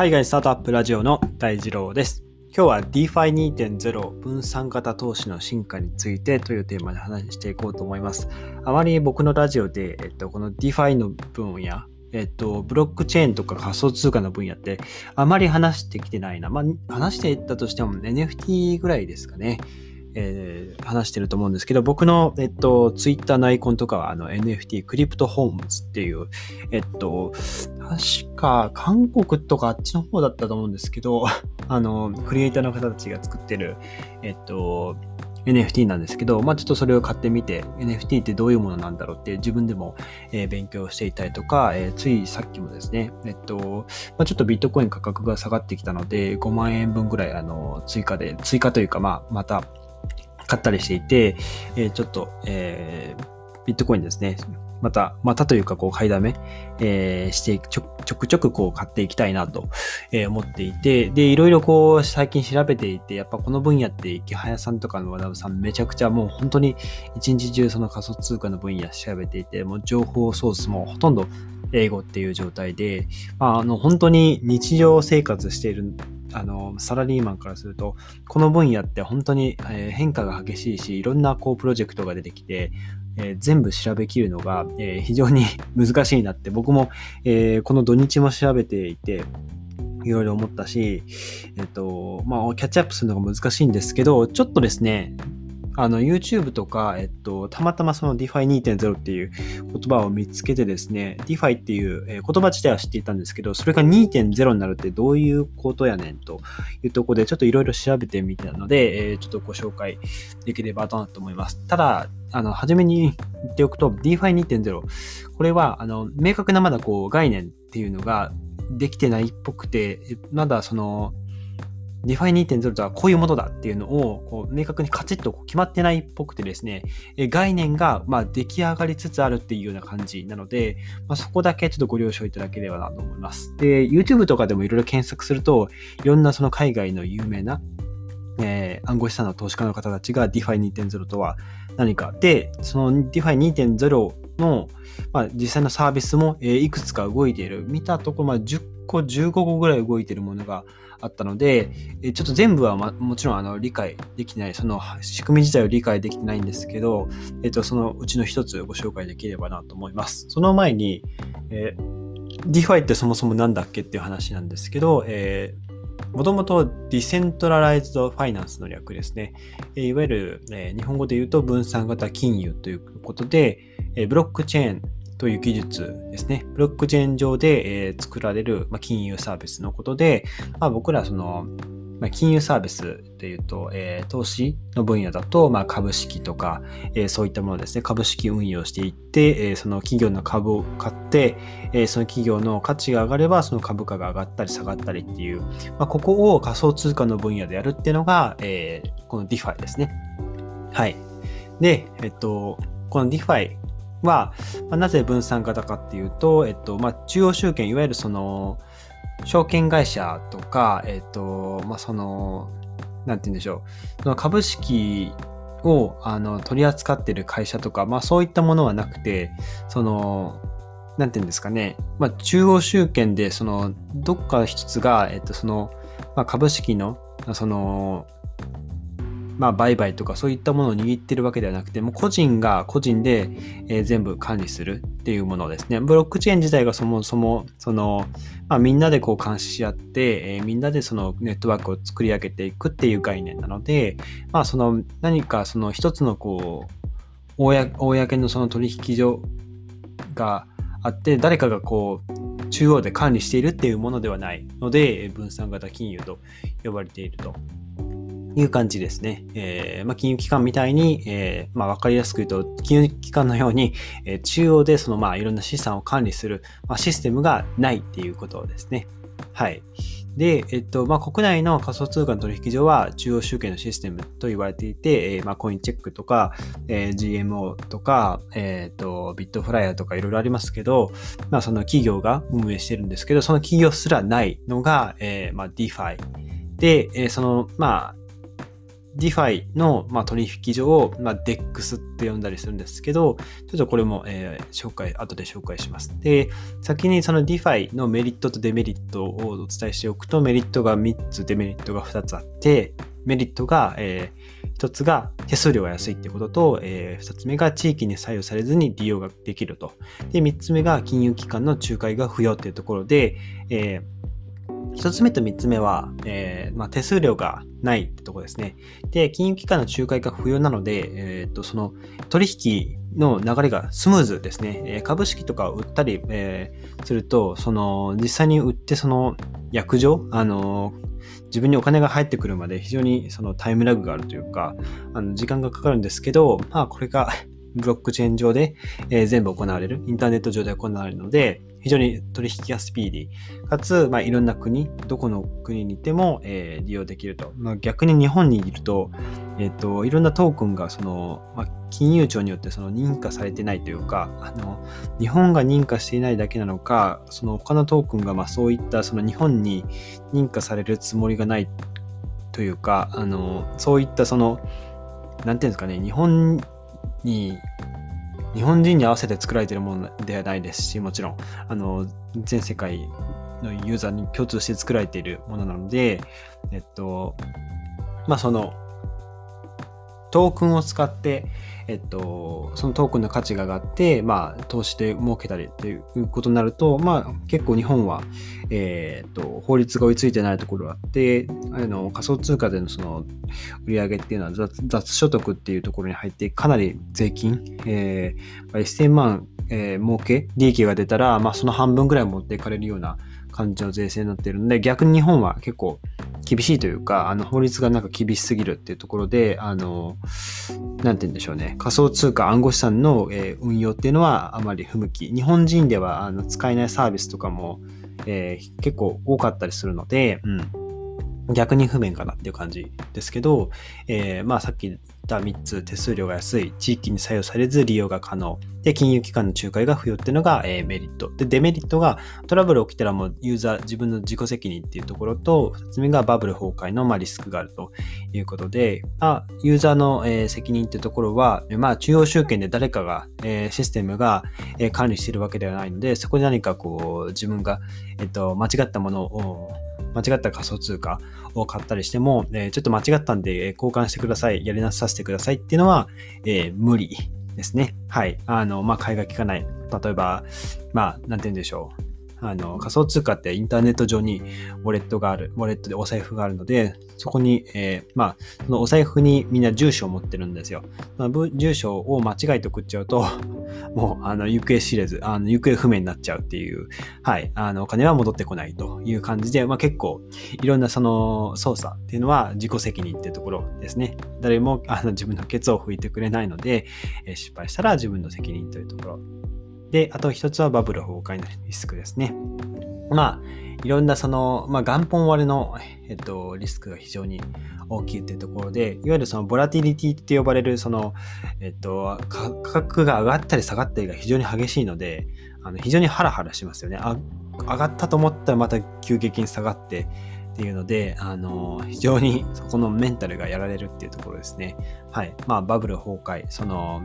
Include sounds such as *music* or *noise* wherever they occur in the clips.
海外スタートアップラジオの大二郎です。今日は DeFi2.0 分散型投資の進化についてというテーマで話していこうと思います。あまり僕のラジオで、えっと、この DeFi の分野、えっと、ブロックチェーンとか仮想通貨の分野ってあまり話してきてないな。まあ、話していったとしても NFT ぐらいですかね。えー、話してると思うんですけど、僕の、えっと、ツイッターのアイコンとかは、あの、NFT、クリプトホームズっていう、えっと、確か、韓国とかあっちの方だったと思うんですけど、*laughs* あの、クリエイターの方たちが作ってる、えっと、NFT なんですけど、まあちょっとそれを買ってみて、NFT ってどういうものなんだろうって自分でも、えー、勉強していたりとか、えー、ついさっきもですね、えっと、まあ、ちょっとビットコイン価格が下がってきたので、5万円分ぐらいあの追加で、追加というか、まあまた買ったりしていて、えー、ちょっと、えー、ビットコインですね。また、またというか、こう、買いだめ、えー、してちょ、ちょくちょくこう、買っていきたいなと、えー、思っていて、で、いろいろこう、最近調べていて、やっぱこの分野って、池早さんとかの和田さん、めちゃくちゃもう本当に一日中その仮想通貨の分野調べていて、もう情報ソースもほとんど英語っていう状態で、まあ、あの、本当に日常生活しているあの、サラリーマンからすると、この分野って本当に、え変化が激しいし、いろんなこうプロジェクトが出てきて、え、全部調べきるのが、え、非常に *laughs* 難しいなって僕も、え、この土日も調べていて、いろいろ思ったし、えっと、まあ、キャッチアップするのが難しいんですけど、ちょっとですね、あの、YouTube とか、えっと、たまたまその DeFi2.0 っていう言葉を見つけてですね、DeFi っていう、言葉自体は知っていたんですけど、それが2.0になるってどういうことやねんというとこで、ちょっといろいろ調べてみたので、えちょっとご紹介できればなと思います。ただ、あの、初めに言っておくと、DeFi2.0、これは、あの、明確なまだこう、概念っていうのができてないっぽくて、まだその、DeFi2.0 とはこういうものだっていうのをこう明確にカチッと決まってないっぽくてですね、概念がま出来上がりつつあるっていうような感じなので、まあ、そこだけちょっとご了承いただければなと思います。で、YouTube とかでもいろいろ検索すると、いろんなその海外の有名な、えー、暗号資産の投資家の方たちが DeFi2.0 とは何か。で、その DeFi2.0 の、まあ、実際のサービスも、いくつか動いている。見たところ、まあ、10個、15個ぐらい動いているものがあったので、えちょっと全部は、ま、もちろんあの理解できない、その仕組み自体を理解できてないんですけど、えっと、そのうちの一つご紹介できればなと思います。その前に、えー、DeFi ってそもそも何だっけっていう話なんですけど、えーもともと decentralized finance の略ですね。いわゆる、日本語で言うと分散型金融ということで、ブロックチェーンという技術ですね。ブロックチェーン上で、え、作られる、ま、金融サービスのことで、まあ、僕らその、ま、金融サービスというと、え、投資の分野だと、ま、株式とか、え、そういったものですね、株式運用していって、え、その企業の株を買って、え、その企業の価値が上がれば、その株価が上がったり下がったりっていう、ま、ここを仮想通貨の分野でやるっていうのが、え、この DeFi ですね。はい。で、えっと、この DeFi は、まあ、なぜ分散型かっていうと、えっと、まあ、中央集権、いわゆるその、証券会社とか、えっと、まあ、その、なんて言うんでしょう、その株式をあの取り扱ってる会社とか、まあそういったものはなくて、その、なんて言うんですかね、まあ中央集権で、その、どっか一つが、えっと、その、まあ、株式の、その、まあ、売買とかそういったものを握ってるわけではなくて、もう個人が個人で、えー、全部管理するっていうものですね。ブロックチェーン自体がそもそも、その、まあ、みんなでこう監視し合って、えー、みんなでそのネットワークを作り上げていくっていう概念なので、まあ、その何かその一つのこう、公のその取引所があって、誰かがこう、中央で管理しているっていうものではないので、分散型金融と呼ばれているという感じですね。えー、まあ、金融機関みたいに、えー、まあ、わかりやすく言うと、金融機関のように、えー、中央でその、まあ、いろんな資産を管理する、まあ、システムがないっていうことですね。はい。で、えっと、まあ、国内の仮想通貨の取引所は中央集権のシステムと言われていて、えー、まあ、コインチェックとか、えー、GMO とか、えっ、と、ビットフライヤーとかいろいろありますけど、まあ、その企業が運営してるんですけど、その企業すらないのが、えー、まあ、DeFi。で、えー、その、まあ、DeFi の、まあ、取引所を、まあ、DEX って呼んだりするんですけど、ちょっとこれも、えー、紹介、後で紹介します。で、先にその DeFi のメリットとデメリットをお伝えしておくと、メリットが3つ、デメリットが2つあって、メリットが、えー、1つが手数料が安いってことと、えー、2つ目が地域に左右されずに利用ができると。で、3つ目が金融機関の仲介が不要っていうところで、えー一つ目と三つ目は、えー、まあ、手数料がないってとこですね。で、金融機関の仲介が不要なので、えっ、と、その取引の流れがスムーズですね。えー、株式とかを売ったり、え、すると、その、実際に売ってその約定、あの自分にお金が入ってくるまで非常にそのタイムラグがあるというか、あの時間がかかるんですけど、まあこれがブロックチェーン上で、えー、全部行われる、インターネット上で行われるので、非常に取引がスピーディー。かつ、まあ、いろんな国、どこの国にいても、えー、利用できると。まあ、逆に日本にいると、えっ、ー、と、いろんなトークンが、その、まあ、金融庁によってその認可されてないというか、あの、日本が認可していないだけなのか、その他のトークンが、まあ、そういった、その日本に認可されるつもりがないというか、あの、そういったその、なんていうんですかね、日本に日本人に合わせて作られているものではないですし、もちろん、あの、全世界のユーザーに共通して作られているものなので、えっと、まあ、その、トークンを使って、えっと、そのトークンの価値が上がって、まあ、投資で儲けたりっていうことになると、まあ、結構日本は、えー、っと、法律が追いついてないところがあって、あの、仮想通貨でのその、売り上げっていうのは雑雑所得っていうところに入って、かなり税金、えー、1000万、えー、儲け、利益が出たら、まあ、その半分ぐらい持っていかれるような感じの税制になっているので、逆に日本は結構、厳しいというか、あの、法律がなんか厳しすぎるっていうところで、あの、なんて言うんでしょうね。仮想通貨暗号資産の、え、運用っていうのはあまり不向き。日本人ではあの使えないサービスとかも、えー、結構多かったりするので、うん。逆に不便かなっていう感じですけど、えー、まあさっき言った3つ、手数料が安い、地域に採用されず利用が可能、で、金融機関の仲介が不要っていうのが、えー、メリット。で、デメリットがトラブル起きたらもうユーザー、自分の自己責任っていうところと、2つ目がバブル崩壊の、まあ、リスクがあるということで、まあ、ユーザーの、えー、責任っていうところは、まあ、中央集権で誰かが、えー、システムが、えー、管理しているわけではないので、そこで何かこう、自分が、えっ、と、間違ったものを、間違った仮想通貨を買ったりしても、え、ちょっと間違ったんで交換してください、やり直させてくださいっていうのは、え、無理ですね。はい。あの、まあ、買いが利かない。例えば、まあ、なんて言うんでしょう。あの、仮想通貨ってインターネット上にウォレットがある、ウォレットでお財布があるので、そこに、えー、まあ、そのお財布にみんな住所を持ってるんですよ。その住所を間違えて送っちゃうと、*laughs* もう、あの、行方知れず、あの、行方不明になっちゃうっていう、はい、あの、お金は戻ってこないという感じで、まあ結構、いろんなその操作っていうのは自己責任っていうところですね。誰も、あの、自分のケツを拭いてくれないので、えー、失敗したら自分の責任というところ。で、あと一つはバブル崩壊のリスクですね。まあ、いろんなその、まあ、元本割れの、えっと、リスクが非常に大きいっていうところで、いわゆるそのボラティリティって呼ばれる、その、えっと、価格が上がったり下がったりが非常に激しいので、あの非常にハラハラしますよね。あ上がったと思ったらまた急激に下がって、っていうので、あの、非常にそこのメンタルがやられるっていうところですね。はい。まあ、バブル崩壊、その、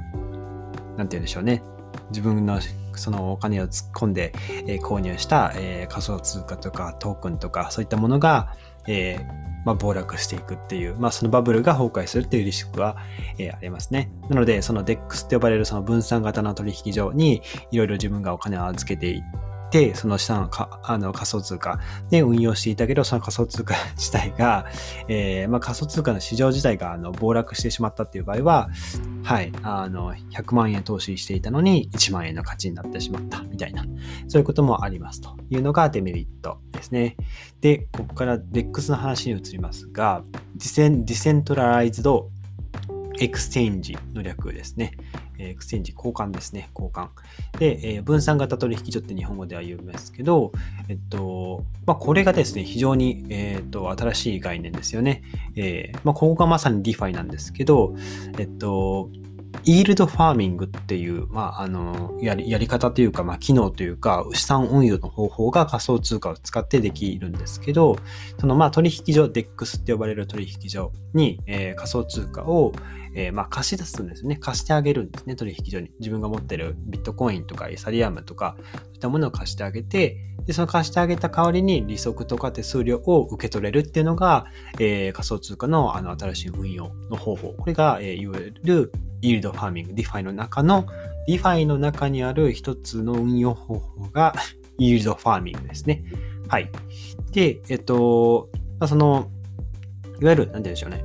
なんて言うんでしょうね。自分のそのお金を突っ込んで、えー、購入した、えー、仮想通貨とかトークンとかそういったものが、えーまあ、暴落していくっていう、まあ、そのバブルが崩壊するっていうリスクは、えー、ありますね。なので、その DEX って呼ばれるその分散型の取引所にいろいろ自分がお金を預けていって、その下のかあの仮想通貨で運用していたけど、その仮想通貨自体が、*laughs* えー、まあ、仮想通貨の市場自体があの暴落してしまったっていう場合は、はい、あの、100万円投資していたのに1万円の価値になってしまったみたいな、そういうこともありますというのがデメリットですね。で、ここから DEX の話に移りますが、 decen decentralized exchange の略ですね。 exchange、交換ですね。交換。で、えー、分散型取引所って日本語では言うんですけど、えっと、まあ、これがですね、非常に、えー、っと、新しい概念ですよね。えー、まあ、ここがまさに DeFi なんですけど、えっと、イールドファーミングっていう、まあ、あの、やり、やり方というか、まあ、機能というか、資産運用の方法が仮想通貨を使ってできるんですけど、その、まあ、取引所、DEX って呼ばれる取引所に、えー、仮想通貨を、えー、まあ、貸し出すんですね。貸してあげるんですね、取引所に。自分が持ってるビットコインとかイサリアムとか、そういったものを貸してあげて、で、その貸してあげた代わりに利息とか手数料を受け取れるっていうのが、えー、仮想通貨のあの新しい運用の方法。これが、えー、いわゆるイールドファーミング、DeFi の中の、DeFi の中にある一つの運用方法が、イールドファーミングですね。はい。で、えっと、まあ、その、いわゆる、なんて言うんでしょうね。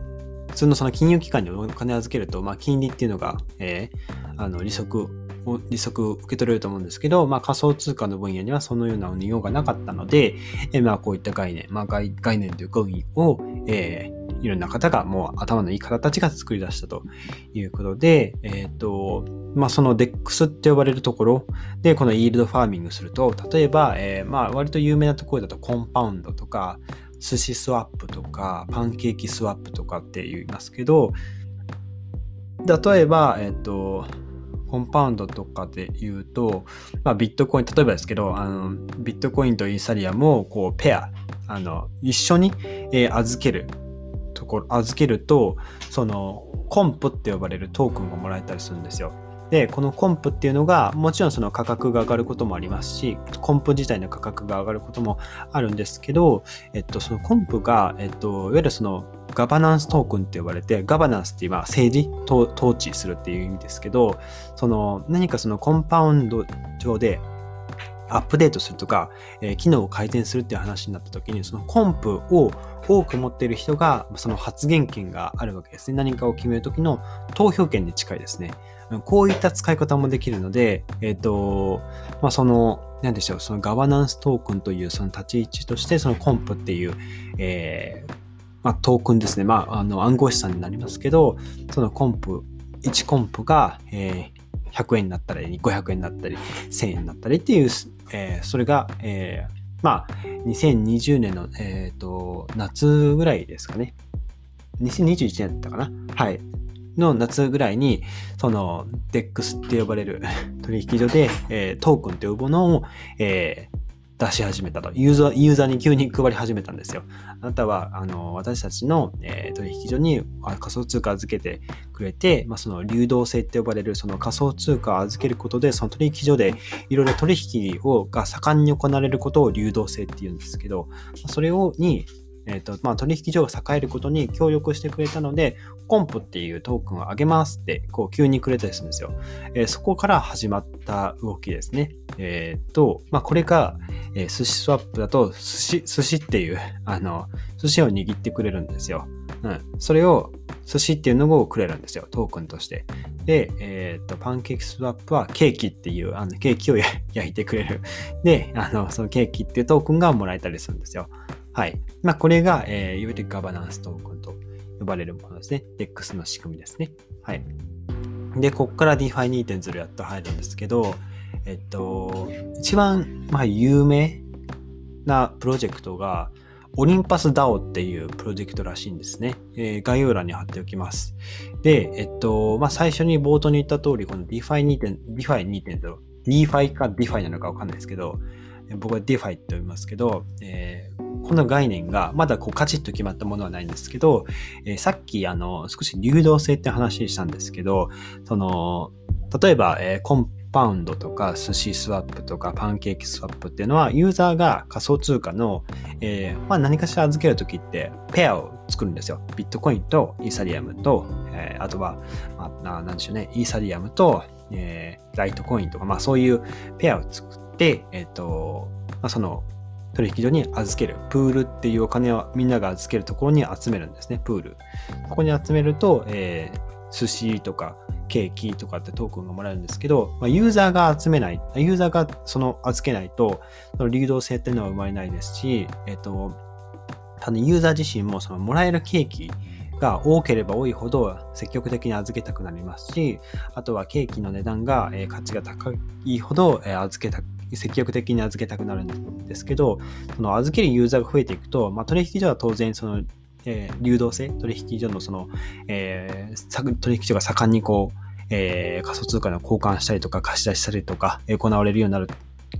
普通のその金融機関にお金預けると、まあ、金利っていうのが、えー、あの、利息を、利息受け取れると思うんですけど、まあ、仮想通貨の分野にはそのような運用がなかったので、えー、まあ、こういった概念、まあ、概概念というか運用を、えー、いろんな方がもう頭のいい方たちが作り出したということで、えっ、ー、と、まあ、その DEX って呼ばれるところで、このイールドファーミングすると、例えば、えー、まあ、割と有名なところだとコンパウンドとか、寿司スワップとか、パンケーキスワップとかって言いますけど、例えば、えっ、ー、と、コンパウンドとかで言うと、まあ、ビットコイン、例えばですけど、あのビットコインとイーサリアムをこうペア、あの一緒に、えー、預けるところ、預けると、そのコンプって呼ばれるトークンがもらえたりするんですよ。で、このコンプっていうのが、もちろんその価格が上がることもありますし、コンプ自体の価格が上がることもあるんですけど、えっと、そのコンプが、えっと、いわゆるそのガバナンストークンって呼ばれて、ガバナンスって今政治統治するっていう意味ですけど、その何かそのコンパウンド上でアップデートするとか、えー、機能を改善するっていう話になった時に、そのコンプを多く持っている人が、その発言権があるわけですね。何かを決める時の投票権に近いですね。こういった使い方もできるので、えっ、ー、と、まあ、その、なんでしょう、そのガバナンストークンというその立ち位置として、そのコンプっていう、えー、まあ、トークンですね。まあ、あの暗号資産になりますけど、そのコンプ、1コンプが、えー、100円になったり、500円になったり、1000円になったりっていう、えー、それが、えー、まあ、2020年の、えっ、ー、と、夏ぐらいですかね。2021年だったかな。はい。の夏ぐらいに、その DEX って呼ばれる *laughs* 取引所で、えー、トークンと呼ぶものを、えー、出し始めたと。ユーザー、ユーザーに急に配り始めたんですよ。あなたは、あの、私たちの、えー、取引所に仮想通貨預けてくれて、まあ、その流動性って呼ばれるその仮想通貨を預けることで、その取引所でいろいろ取引をが盛んに行われることを流動性って言うんですけど、それをに、えーとまあ、取引所が栄えることに協力してくれたので、コンプっていうトークンを上げますって、こう急にくれたりするんですよ。えー、そこから始まった動きですね。えっ、ー、と、まあ、これが、えー、寿司スワップだと、寿司、寿司っていう、あの、寿司を握ってくれるんですよ。うん。それを、寿司っていうのをくれるんですよ。トークンとして。で、えっ、ー、と、パンケーキスワップはケーキっていう、あの、ケーキを *laughs* 焼いてくれる。で、あの、そのケーキっていうトークンがもらえたりするんですよ。はい。まあ、これが、えー、いわゆるガバナンストークンと呼ばれるものですね。DEX の仕組みですね。はい。で、ここから DeFi2.0 やっと入るんですけど、えっと、一番、まあ、有名なプロジェクトが、オリンパス DAO っていうプロジェクトらしいんですね。えー、概要欄に貼っておきます。で、えっと、まあ、最初に冒頭に言った通り、この DeFi2.0、DeFi2.0、DeFi か DeFi なのかわかんないですけど、僕は DeFi って呼びますけど、えー、この概念がまだこうカチッと決まったものはないんですけど、えー、さっきあの少し流動性って話したんですけど、その例えば、えー、コンパウンドとか寿司スワップとかパンケーキスワップっていうのはユーザーが仮想通貨の、えーまあ、何かしら預けるときってペアを作るんですよ。ビットコインとイーサリアムと、えー、あとは、まあ、なんでしょうね、イーサリアムと、えー、ライトコインとか、まあそういうペアを作って、えっ、と、まあ、その取引所に預ける。プールっていうお金をみんなが預けるところに集めるんですね、プール。ここに集めると、えー、寿司とかケーキとかってトークンがもらえるんですけど、まあ、ユーザーが集めない、ユーザーがその預けないと、その流動性っていうのは生まれないですし、えっ、ー、と、ただユーザー自身もそのもらえるケーキが多ければ多いほど積極的に預けたくなりますし、あとはケーキの値段が、え価値が高いほど、え預けた積極的に預けたくなるんですけど、その預けるユーザーが増えていくと、まあ、取引所は当然その、えー、流動性、取引所のその、えー、取引所が盛んにこう、えー、仮想通貨の交換したりとか貸し出ししたりとか、行われるようになる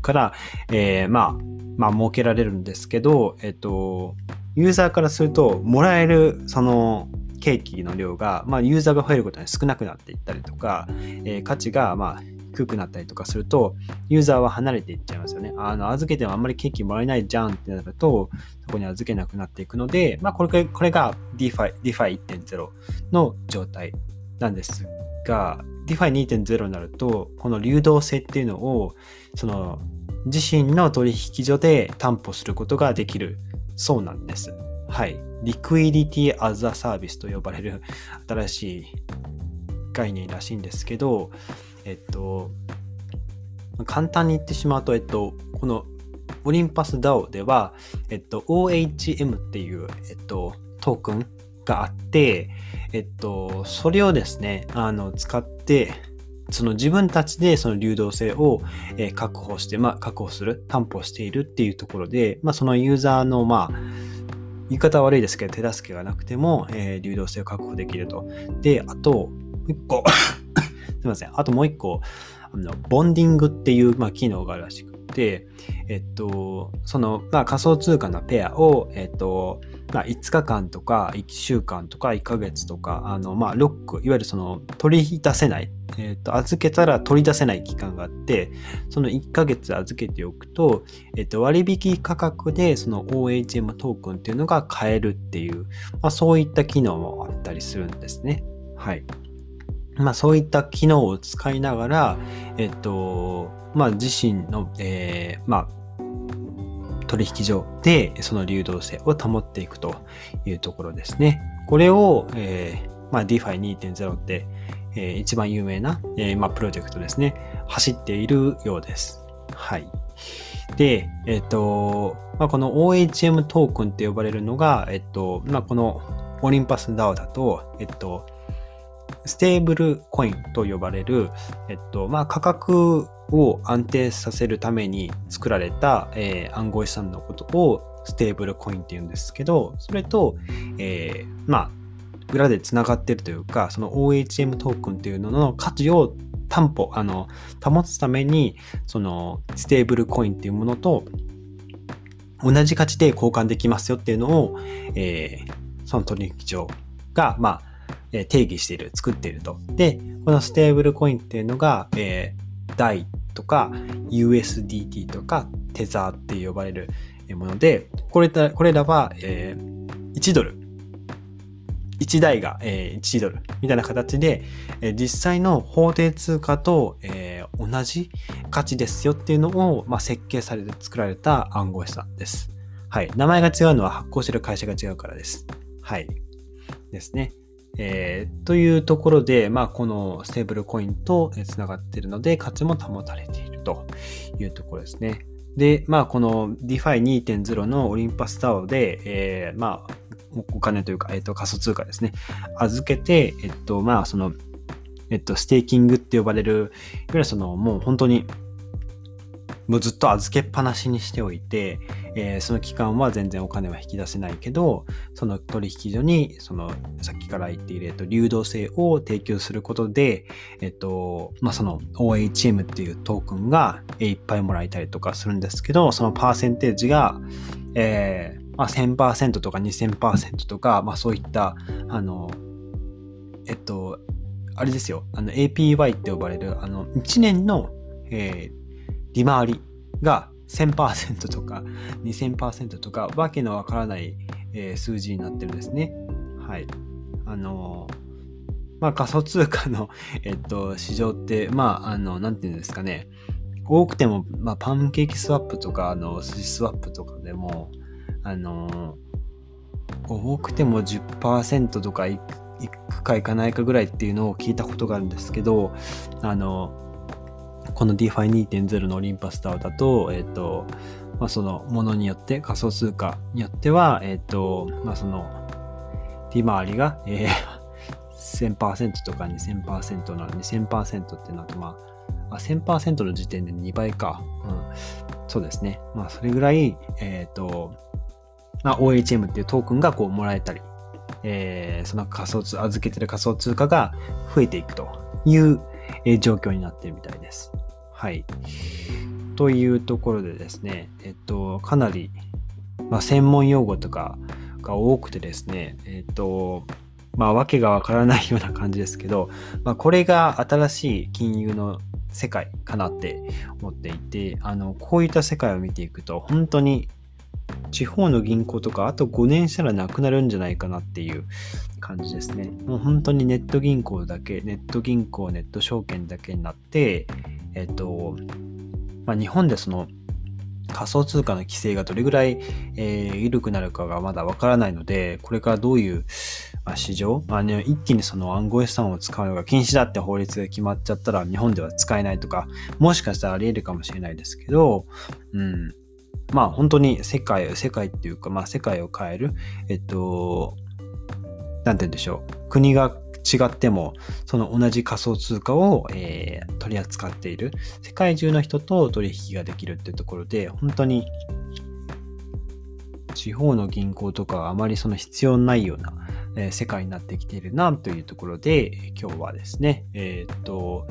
から、えー、まあ、まあ、設けられるんですけど、えっと、ユーザーからすると、もらえる、その、ケーキの量が、まあ、ユーザーが増えることに少なくなっていったりとか、えー、価値が、まあ、低くなったりとかすると、ユーザーは離れていっちゃいますよね。あの、預けてもあんまりケーキもらえないじゃんってなると、そこに預けなくなっていくので、まあ、これ、これが DeFi、DeFi1.0 の状態なんですが、DeFi2.0 になると、この流動性っていうのを、その、自身の取引所で担保することができるそうなんです。はい。Liquidity as a Service と呼ばれる新しい概念らしいんですけど、えっと、簡単に言ってしまうと、えっと、このオリンパス DAO では、えっと、OHM っていう、えっと、トークンがあって、えっと、それをですね、あの、使って、その自分たちでその流動性を確保して、まあ、確保する、担保しているっていうところで、まあ、そのユーザーの、まあ、言い方悪いですけど、手助けがなくても、えー、流動性を確保できると。で、あと、一個すいません。あともう一個、あのボンディングっていう、まあ、機能があるらしくて、えっと、その、まあ、仮想通貨のペアを、えっと、まあ、5日間とか1週間とか1ヶ月とか、あの、まあ、ロック、いわゆるその取り出せない、えっと、預けたら取り出せない期間があって、その1ヶ月預けておくと、えっと、割引価格でその OHM トークンっていうのが買えるっていう、まあ、そういった機能もあったりするんですね。はい。まあ、そういった機能を使いながら、えっと、まあ、自身の、えー、まあ、取引所でその流動性を保っていくというところですね。これを、えーまあ、DeFi2.0 って、えー、一番有名な、えーまあ、プロジェクトですね。走っているようです。はい。で、えっ、と、まあ、この OHM トークンって呼ばれるのが、えっ、と、まあ、このオリンパス DAO だと、えっと、ステーブルコインと呼ばれる、えっと、まあ、価格を安定させるために作られた、えー、暗号資産のことをステーブルコインって言うんですけど、それと、えー、まあ、裏でつながってるというか、その OHM トークンっていうのの価値を担保、あの、保つために、そのステーブルコインっていうものと同じ価値で交換できますよっていうのを、えー、その取引所が、まあ、え定義している、作っていると。で、このステーブルコインっていうのが、えー、DAI とか USDT とかテザーって呼ばれるもので、これこれらは、えー、1ドル。1台が、えー、1ドルみたいな形で、え、実際の法定通貨と、えー、同じ価値ですよっていうのを、まあ、設計されて作られた暗号資産です。はい。名前が違うのは発行してる会社が違うからです。はい。ですね。えー、というところで、まあ、このステーブルコインとつながっているので、価値も保たれているというところですね。で、まあ、この DeFi2.0 のオリンパスタオで、えー、まあ、お金というか、えっ、ー、と、仮想通貨ですね。預けて、えっと、まあ、その、えっと、ステーキングって呼ばれる、いわゆるその、もう本当に、もうずっと預けっぱなしにしておいて、えー、その期間は全然お金は引き出せないけど、その取引所に、その、さっきから言っている、えっと、流動性を提供することで、えっと、まあ、その OHM っていうトークンがいっぱいもらえたりとかするんですけど、そのパーセンテージが、えー、まあ、1000%とか2000%とか、まあ、そういった、あの、えっと、あれですよ、あの APY って呼ばれる、あの、1年の、えー、利回りが1000%とか2000%とかわけのわからない、数字になってるんですね。はい。あのまあ仮想通貨の、*laughs* えっと、市場って、まあ、あの、なんていうんですかね。多くても、まあ、パンケーキスワップとか、あの、ススワップとかでも、あの多くても10%とかいくかいかないかぐらいっていうのを聞いたことがあるんですけど、あの、この DeFi2.0 のオリンパスターだと、えっ、ー、と、まあ、そのものによって、仮想通貨によっては、えっ、ー、と、まあ、その、利回りが、えー、1000%とか2000%なの2000%ってなると、まあ、あ1000%の時点で2倍か。うん。そうですね。まあ、それぐらい、えっ、ー、と、まあ、OHM っていうトークンがこうもらえたり、えー、その仮想通、預けてる仮想通貨が増えていくという状況になってるみたいです。はい。というところでですね、えっと、かなり、まあ、専門用語とかが多くてですね、えっと、まあ、わけがわからないような感じですけど、まあ、これが新しい金融の世界かなって思っていて、あの、こういった世界を見ていくと、本当に地方の銀行とかあと5年したらなくなるんじゃないかなっていう感じですね。もう本当にネット銀行だけ、ネット銀行、ネット証券だけになって、えっと、まあ、日本でその仮想通貨の規制がどれぐらい、えー、緩くなるかがまだわからないので、これからどういう、まあ、市場、まあね、一気にその暗号資産を使うのが禁止だって法律が決まっちゃったら日本では使えないとか、もしかしたらあり得るかもしれないですけど、うん、まあ本当に世界、世界っていうか、まあ世界を変える、えっと、なんて言うんでしょう。国が違っても、その同じ仮想通貨を、えー、取り扱っている、世界中の人と取引ができるっていうところで、本当に地方の銀行とかはあまりその必要ないような、え世界になってきているなというところで、今日はですね、えっ、と、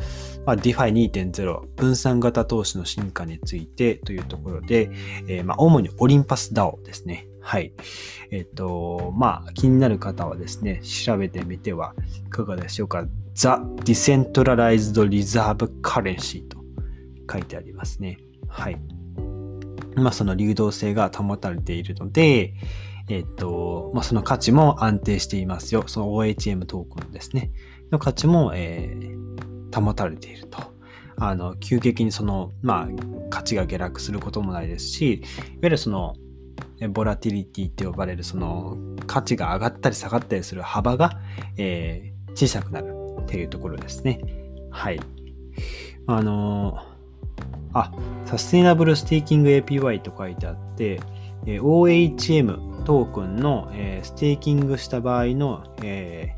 まあ、DeFi2.0 分散型投資の進化についてというところで、えー、まあ、主にオリンパス DAO ですね。はい。えっ、と、まあ、気になる方はですね、調べてみてはいかがでしょうか。The Decentralized Reserve Currency と書いてありますね。はい。まあ、その流動性が保たれているので、えっ、と、まあ、その価値も安定していますよ。その OHM トークンですね。の価値も、えー、保たれていると。あの、急激にその、まあ、価値が下落することもないですし、いわゆるその、ボラティリティって呼ばれるその価値が上がったり下がったりする幅が、えー、小さくなるっていうところですね。はい。あのー、あ、 sustainable staking APY と書いてあって、えー、OHM トークンの、えー、ステーキングした場合の、え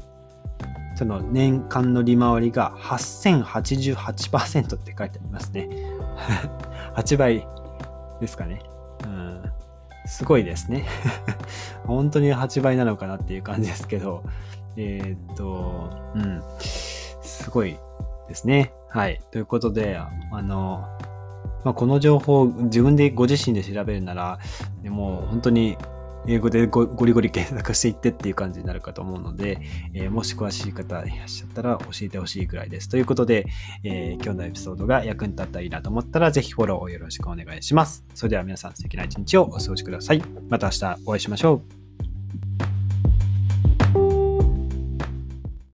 ー、その年間の利回りが8088%って書いてありますね。*laughs* 8倍ですかね。うんすごいですね。*laughs* 本当に8倍なのかなっていう感じですけど、えー、っと、うん、すごいですね。はい。ということで、あの、まあ、この情報を自分でご自身で調べるなら、もう本当に英語でゴリゴリ検索していってっていう感じになるかと思うので、えー、もし詳しい方いらっしゃったら教えてほしいくらいです。ということで、えー、今日のエピソードが役に立ったらいいなと思ったら、ぜひフォローをよろしくお願いします。それでは皆さん素敵な一日をお過ごしください。また明日お会いしましょう。